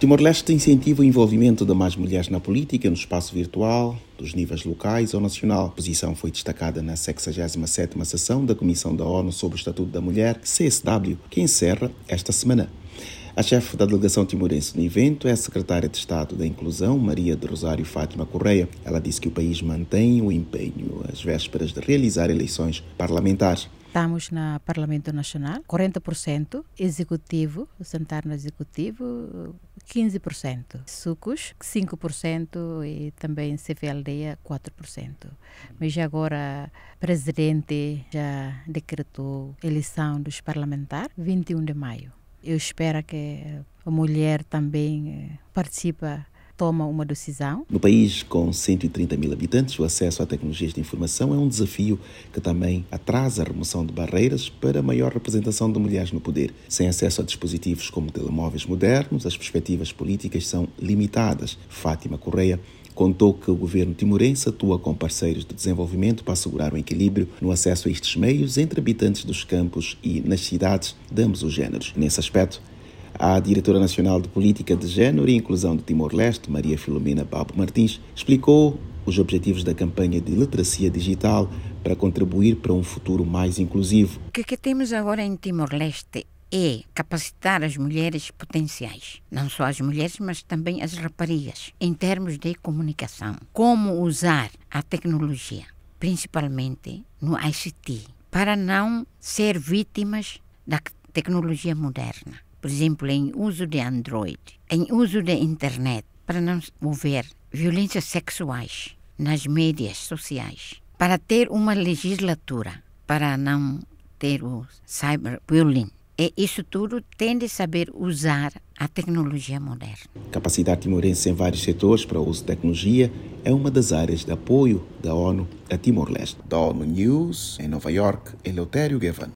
Timor-Leste incentiva o envolvimento de mais mulheres na política, no espaço virtual, dos níveis locais ou nacional. A posição foi destacada na 67ª sessão da Comissão da ONU sobre o Estatuto da Mulher, CSW, que encerra esta semana. A chefe da delegação timorense no evento é a secretária de Estado da Inclusão, Maria de Rosário Fátima Correia. Ela disse que o país mantém o empenho às vésperas de realizar eleições parlamentares. Estamos no Parlamento Nacional, 40% executivo, sentar no executivo, 15%. Sucos, 5% e também CFLD, 4%. Mas agora o presidente já decretou eleição dos parlamentares, 21 de maio. Eu espero que a mulher também eh, participe toma uma decisão. No país com 130 mil habitantes, o acesso a tecnologias de informação é um desafio que também atrasa a remoção de barreiras para maior representação de mulheres no poder. Sem acesso a dispositivos como telemóveis modernos, as perspectivas políticas são limitadas. Fátima Correia contou que o governo timorense atua com parceiros de desenvolvimento para assegurar o equilíbrio no acesso a estes meios entre habitantes dos campos e nas cidades de ambos os géneros. Nesse aspecto, a diretora nacional de Política de Gênero e Inclusão de Timor-Leste, Maria Filomena Babo Martins, explicou os objetivos da campanha de literacia digital para contribuir para um futuro mais inclusivo. O que, que temos agora em Timor-Leste é capacitar as mulheres potenciais, não só as mulheres, mas também as raparigas, em termos de comunicação. Como usar a tecnologia, principalmente no ICT, para não ser vítimas da tecnologia moderna por exemplo, em uso de Android, em uso da internet, para não haver violências sexuais nas mídias sociais, para ter uma legislatura, para não ter o cyberbullying. E isso tudo tem de saber usar a tecnologia moderna. Capacidade timorense em vários setores para o uso de tecnologia é uma das áreas de apoio da ONU a Timor-Leste. Da ONU News, em Nova York, Eleutério Gavan.